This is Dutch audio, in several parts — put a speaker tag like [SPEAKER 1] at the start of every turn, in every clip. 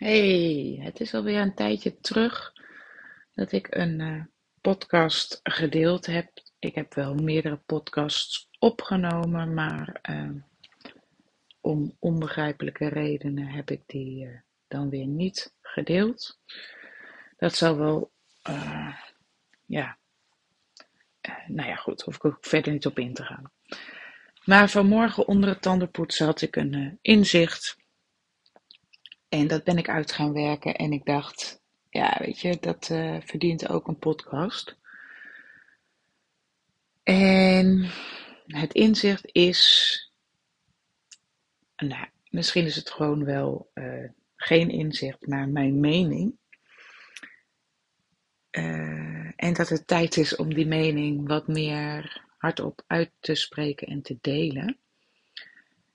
[SPEAKER 1] Hey, het is alweer een tijdje terug dat ik een uh, podcast gedeeld heb. Ik heb wel meerdere podcasts opgenomen, maar uh, om onbegrijpelijke redenen heb ik die uh, dan weer niet gedeeld. Dat zal wel, ja, nou ja, goed, hoef ik ook verder niet op in te gaan. Maar vanmorgen onder het tandenpoetsen had ik een inzicht en dat ben ik uit gaan werken en ik dacht, ja, weet je, dat uh, verdient ook een podcast. En het inzicht is, nou, misschien is het gewoon wel uh, geen inzicht, maar mijn mening. Uh, en dat het tijd is om die mening wat meer hardop uit te spreken en te delen.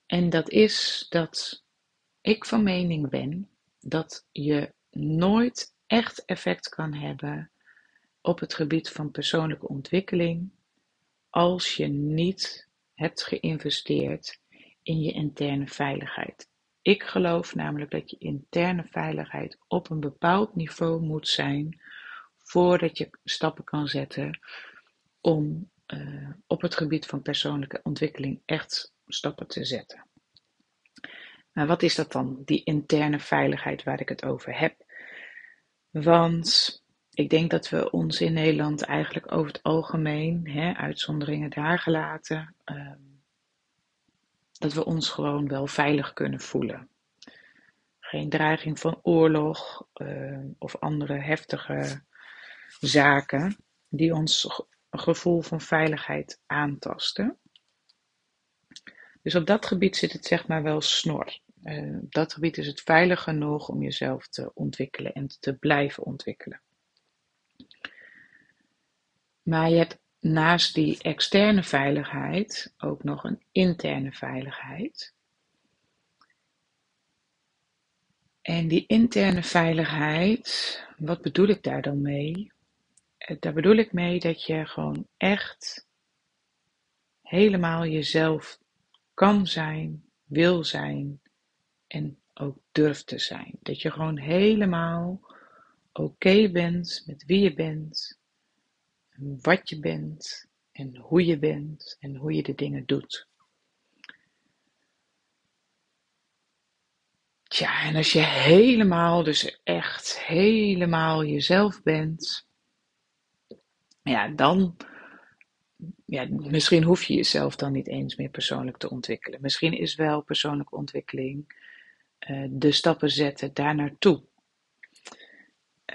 [SPEAKER 1] En dat is dat ik van mening ben dat je nooit echt effect kan hebben op het gebied van persoonlijke ontwikkeling als je niet hebt geïnvesteerd in je interne veiligheid. Ik geloof namelijk dat je interne veiligheid op een bepaald niveau moet zijn voordat je stappen kan zetten om uh, op het gebied van persoonlijke ontwikkeling echt stappen te zetten. Maar wat is dat dan, die interne veiligheid waar ik het over heb? Want ik denk dat we ons in Nederland eigenlijk over het algemeen, hè, uitzonderingen daar gelaten, uh, dat we ons gewoon wel veilig kunnen voelen. Geen dreiging van oorlog uh, of andere heftige zaken die ons gevoel van veiligheid aantasten. Dus op dat gebied zit het zeg maar wel snor. Uh, op dat gebied is het veilig genoeg om jezelf te ontwikkelen en te blijven ontwikkelen. Maar je hebt naast die externe veiligheid ook nog een interne veiligheid. En die interne veiligheid, wat bedoel ik daar dan mee? Eh, daar bedoel ik mee dat je gewoon echt helemaal jezelf kan zijn, wil zijn, en ook durft te zijn. Dat je gewoon helemaal oké bent met wie je bent, en wat je bent en hoe je bent en hoe je de dingen doet. Tja, en als je helemaal, dus echt helemaal jezelf bent, ja, dan, ja, misschien hoef je jezelf dan niet eens meer persoonlijk te ontwikkelen. Misschien is wel persoonlijke ontwikkeling uh, de stappen zetten daar naartoe.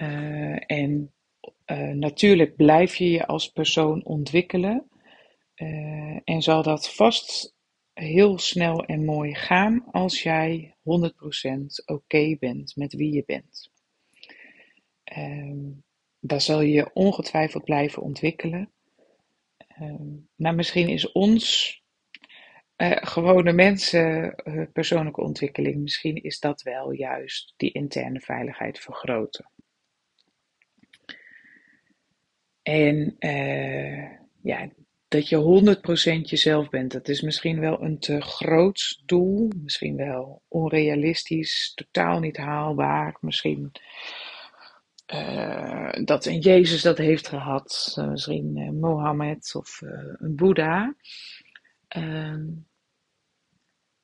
[SPEAKER 1] Uh, en uh, natuurlijk blijf je je als persoon ontwikkelen. en zal dat vast heel snel en mooi gaan als jij 100% oké bent met wie je bent. daar zal je ongetwijfeld blijven ontwikkelen. maar misschien is ons uh, gewone mensen, uh, persoonlijke ontwikkeling, misschien is dat wel juist die interne veiligheid vergroten. En uh, ja, dat je 100% jezelf bent, dat is misschien wel een te groot doel, misschien wel onrealistisch, totaal niet haalbaar, misschien dat een Jezus dat heeft gehad, misschien Mohammed of een Boeddha. Ehm,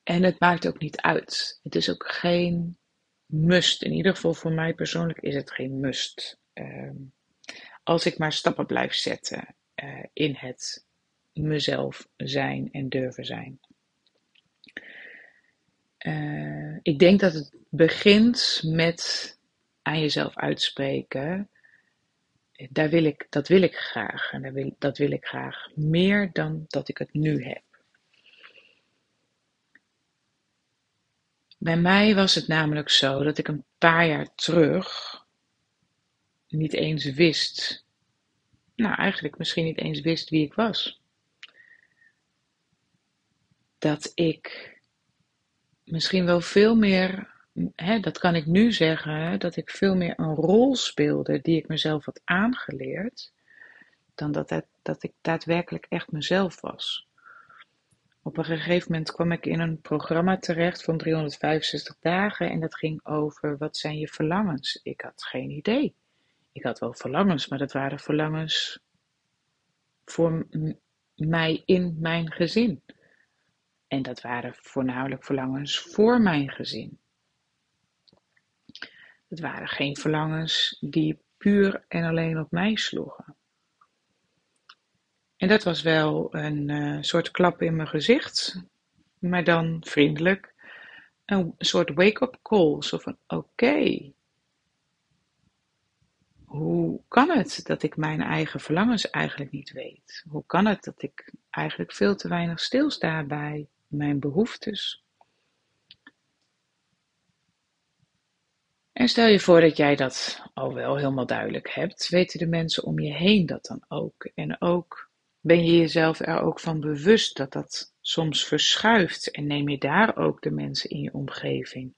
[SPEAKER 1] en het maakt ook niet uit. Het is ook geen must. In ieder geval voor mij persoonlijk is het geen must. Uh, als ik maar stappen blijf zetten uh, in het mezelf zijn en durven zijn. Uh, ik denk dat het begint met aan jezelf uitspreken. Daar wil ik, dat wil ik graag. En dat wil, dat wil ik graag meer dan dat ik het nu heb. Bij mij was het namelijk zo dat ik een paar jaar terug niet eens wist, nou eigenlijk misschien niet eens wist wie ik was. Dat ik misschien wel veel meer, hè, dat kan ik nu zeggen, dat ik veel meer een rol speelde die ik mezelf had aangeleerd, dan dat, dat, dat ik daadwerkelijk echt mezelf was op een gegeven moment kwam ik in een programma terecht van 365 dagen en dat ging over wat zijn je verlangens. Ik had geen idee. Ik had wel verlangens, maar dat waren verlangens voor mij in mijn gezin. En dat waren voornamelijk verlangens voor mijn gezin. Het waren geen verlangens die puur en alleen op mij sloegen. En dat was wel een uh, soort klap in mijn gezicht, maar dan vriendelijk. Een soort wake-up call. Zo van: oké, hoe kan het dat ik mijn eigen verlangens eigenlijk niet weet? Hoe kan het dat ik eigenlijk veel te weinig stilsta bij mijn behoeftes? En stel je voor dat jij dat al wel helemaal duidelijk hebt, weten de mensen om je heen dat dan ook. En ook ben je jezelf er ook van bewust dat dat soms verschuift en neem je daar ook de mensen in je omgeving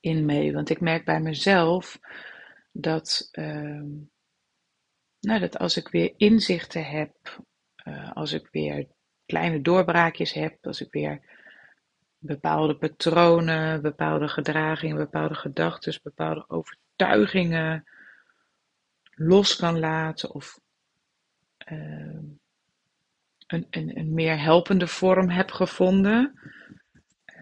[SPEAKER 1] in mee. Want ik merk bij mezelf dat, uh, nou, dat als ik weer inzichten heb, uh, als ik weer kleine doorbraakjes heb, als ik weer bepaalde patronen, bepaalde gedragingen, bepaalde gedachten, bepaalde overtuigingen los kan laten of uh, een, een, een meer helpende vorm heb gevonden,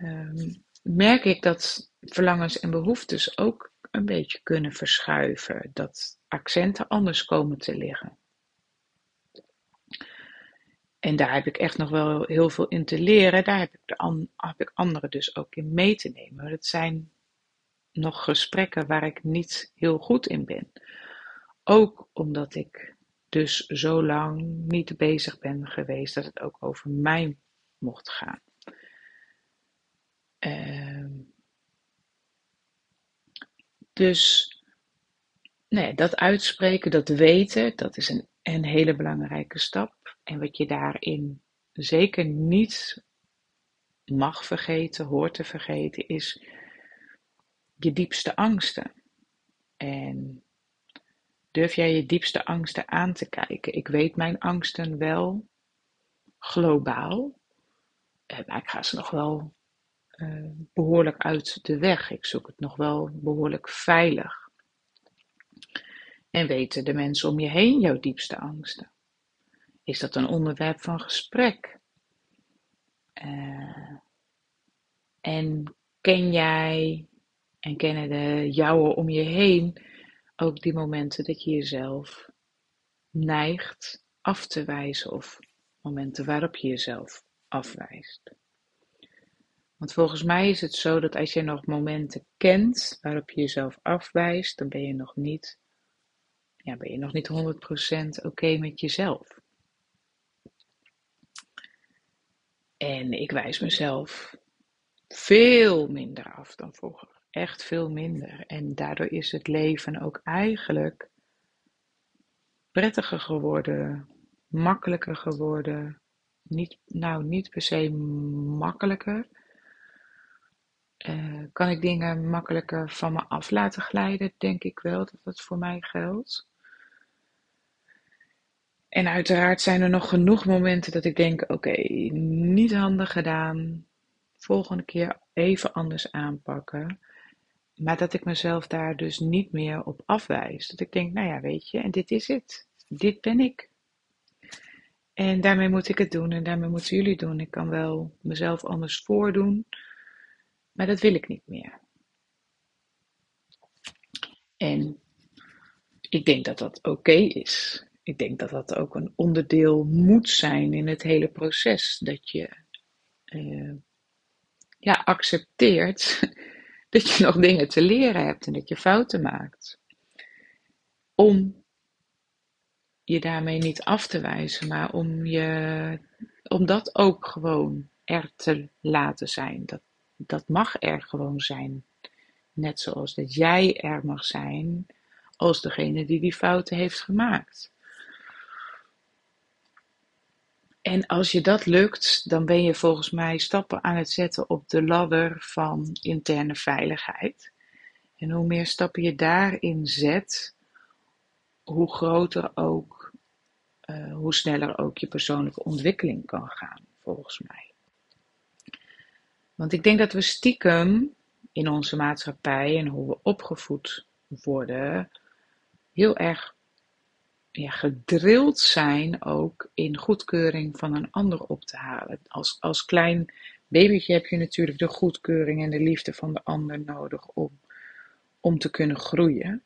[SPEAKER 1] uh, merk ik dat verlangens en behoeftes ook een beetje kunnen verschuiven, dat accenten anders komen te liggen. En daar heb ik echt nog wel heel veel in te leren. Daar heb ik, de heb ik anderen dus ook in mee te nemen. Het zijn nog gesprekken waar ik niet heel goed in ben. Ook omdat ik dus zo lang niet bezig ben geweest dat het ook over mij mocht gaan. Uh, dus nee, dat uitspreken, dat weten, dat is een, een hele belangrijke stap. En wat je daarin zeker niet mag vergeten, hoort te vergeten, is je diepste angsten. En durf jij je diepste angsten aan te kijken? Ik weet mijn angsten wel globaal, eh, maar ik ga ze nog wel uh, behoorlijk uit de weg. Ik zoek het nog wel behoorlijk veilig. En weten de mensen om je heen jouw diepste angsten? Is dat een onderwerp van gesprek? Uh, en ken jij en kennen de jouwen om je heen ook die momenten dat je jezelf neigt af te wijzen of momenten waarop je jezelf afwijst? Want volgens mij is het zo dat als je nog momenten kent waarop je jezelf afwijst, dan ben je nog niet, ja, ben je nog niet 100% oké met jezelf. En ik wijs mezelf veel minder af dan vroeger. Echt veel minder. En daardoor is het leven ook eigenlijk prettiger geworden, makkelijker geworden. Niet, nou, niet per se makkelijker, uh, kan ik dingen makkelijker van me af laten glijden, denk ik wel dat dat voor mij geldt. En uiteraard zijn er nog genoeg momenten dat ik denk: oké, niet handig gedaan. Volgende keer even anders aanpakken. Maar dat ik mezelf daar dus niet meer op afwijs. Dat ik denk: nou ja, weet je, en dit is het. Dit ben ik. En daarmee moet ik het doen en daarmee moeten jullie doen. Ik kan wel mezelf anders voordoen. Maar dat wil ik niet meer. En ik denk dat dat oké is. Ik denk dat dat ook een onderdeel moet zijn in het hele proces. Dat je uh, ja, accepteert dat je nog dingen te leren hebt en dat je fouten maakt. Om je daarmee niet af te wijzen, maar om, je, om dat ook gewoon er te laten zijn. Dat, dat mag er gewoon zijn. Net zoals dat jij er mag zijn als degene die die fouten heeft gemaakt. En als je dat lukt, dan ben je volgens mij stappen aan het zetten op de ladder van interne veiligheid. En hoe meer stappen je daarin zet, hoe groter ook, uh, hoe sneller ook je persoonlijke ontwikkeling kan gaan. volgens mij. Want ik denk dat we stiekem in onze maatschappij en hoe we opgevoed worden, heel erg ja, gedrild zijn ook in goedkeuring van een ander op te halen. Als, als klein babytje heb je natuurlijk de goedkeuring en de liefde van de ander nodig om, om te kunnen groeien.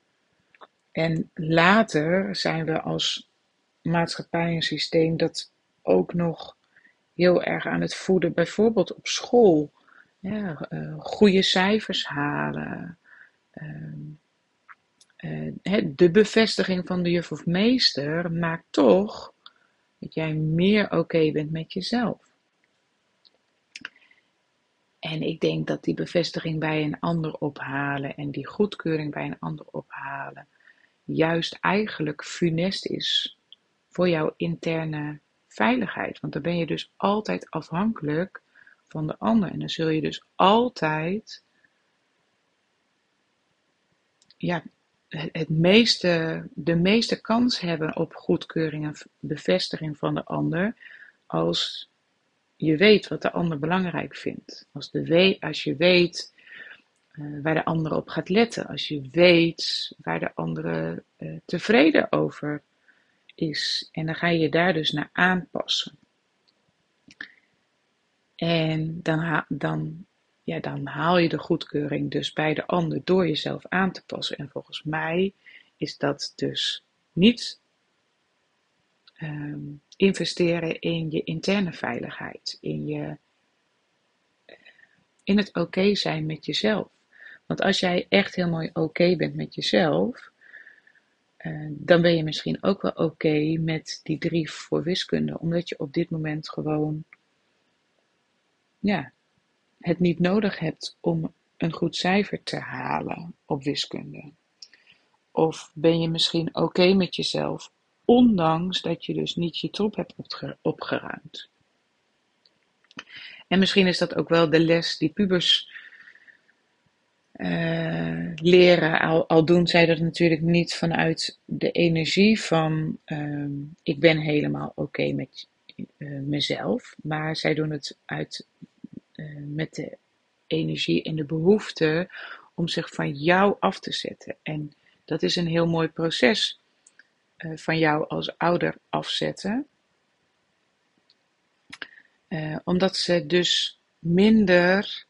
[SPEAKER 1] En later zijn we als maatschappij een systeem dat ook nog heel erg aan het voeden, bijvoorbeeld op school. Ja, uh, goede cijfers halen. Uh, de bevestiging van de juf of meester maakt toch dat jij meer oké bent met jezelf. En ik denk dat die bevestiging bij een ander ophalen en die goedkeuring bij een ander ophalen juist eigenlijk funest is voor jouw interne veiligheid. Want dan ben je dus altijd afhankelijk van de ander. En dan zul je dus altijd ja, het meeste, de meeste kans hebben op goedkeuring en bevestiging van de ander als je weet wat de ander belangrijk vindt. Als, de als je weet uh, waar de ander op gaat letten. Als je weet waar de andere uh, tevreden over is. En dan ga je je daar dus naar aanpassen. En dan, dan, ja, dan haal je de goedkeuring dus bij de ander door jezelf aan te passen. En volgens mij is dat dus niet um, investeren in je interne veiligheid, in, je, in het oké zijn met jezelf. Want als jij echt helemaal oké bent met jezelf, uh, dan ben je misschien ook wel oké met die drie voor wiskunde, omdat je op dit moment gewoon ja, het niet nodig hebt om een goed cijfer te halen op wiskunde. Of ben je misschien oké met jezelf, ondanks dat je dus niet je top hebt opgeruimd. En misschien is dat ook wel de les die pubers uh, leren, al, al, doen zij dat natuurlijk niet vanuit de energie van uh, ik ben helemaal oké met uh, mezelf, maar zij doen het uit uh, met de energie en de behoefte om zich van jou af te zetten. En dat is een heel mooi proces uh, van jou als ouder afzetten. Uh, omdat ze dus minder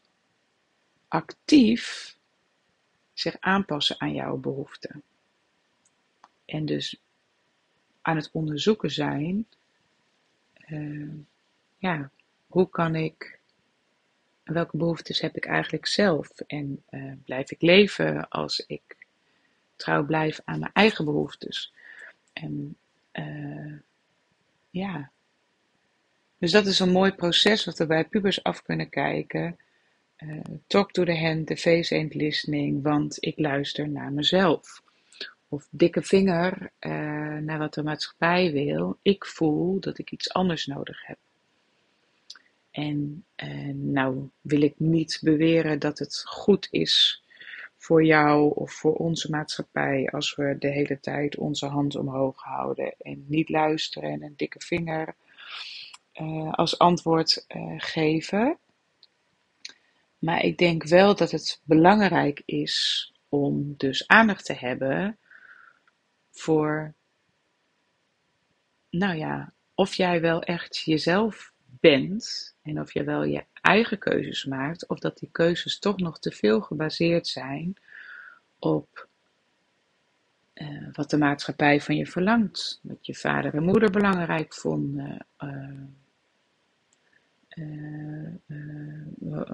[SPEAKER 1] actief zich aanpassen aan jouw behoeften. En dus aan het onderzoeken zijn, ja, hoe kan ik welke behoeftes heb ik eigenlijk zelf? En uh, blijf ik leven als ik trouw blijf aan mijn eigen behoeftes? En uh, ja. Dus dat is een mooi proces wat we bij pubers af kunnen kijken. Uh, talk to the hand, the face ain't listening, want ik luister naar mezelf. Of dikke vinger naar wat de maatschappij wil. Ik voel dat ik iets anders nodig heb. En uh, nou wil ik niet beweren dat het goed is voor jou of voor onze maatschappij als we de hele tijd onze hand omhoog houden en niet luisteren en een dikke vinger uh, als antwoord uh, geven. Maar ik denk wel dat het belangrijk is om dus aandacht te hebben voor, nou ja, of jij wel echt jezelf bent en of je wel je eigen keuzes maakt, of dat die keuzes toch nog te veel gebaseerd zijn op uh, wat de maatschappij van je verlangt, wat je vader en moeder belangrijk vonden, uh, uh,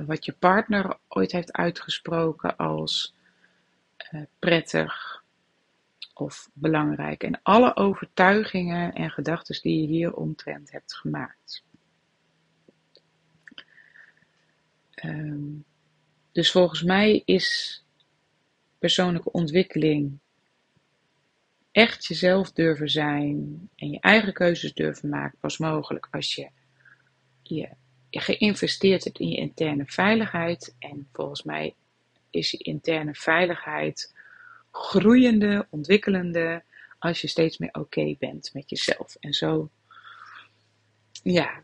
[SPEAKER 1] wat je partner ooit heeft uitgesproken als prettig of belangrijk en alle overtuigingen en gedachten die je hier omtrent hebt gemaakt. Um, dus volgens mij is persoonlijke ontwikkeling echt jezelf durven zijn en je eigen keuzes durven maken pas mogelijk als je, je, je geïnvesteerd hebt in je interne veiligheid. En volgens mij is je interne veiligheid groeiende, ontwikkelende als je steeds meer oké bent met jezelf. En zo, ja,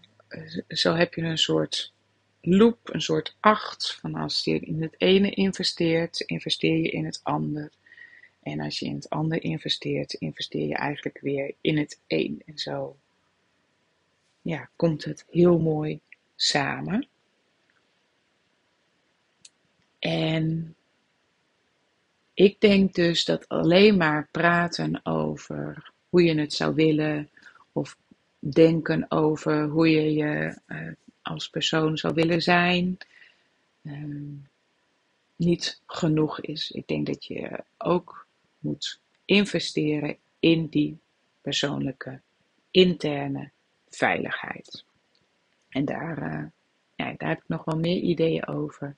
[SPEAKER 1] zo heb je een soort loop, een soort acht. Van als je in het ene investeert, investeer je in het ander. En als je in het ander investeert, investeer je eigenlijk weer in het een. En zo ja, komt het heel mooi samen. En ik denk dus dat alleen maar praten over hoe je het zou willen, of denken over hoe je je uh, als persoon zou willen zijn, uh, niet genoeg is. Ik denk dat je ook moet investeren in die persoonlijke interne veiligheid. En daar, uh, ja, daar heb ik nog wel meer ideeën over.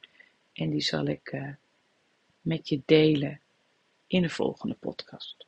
[SPEAKER 1] En die zal ik uh, met je delen in de volgende podcast.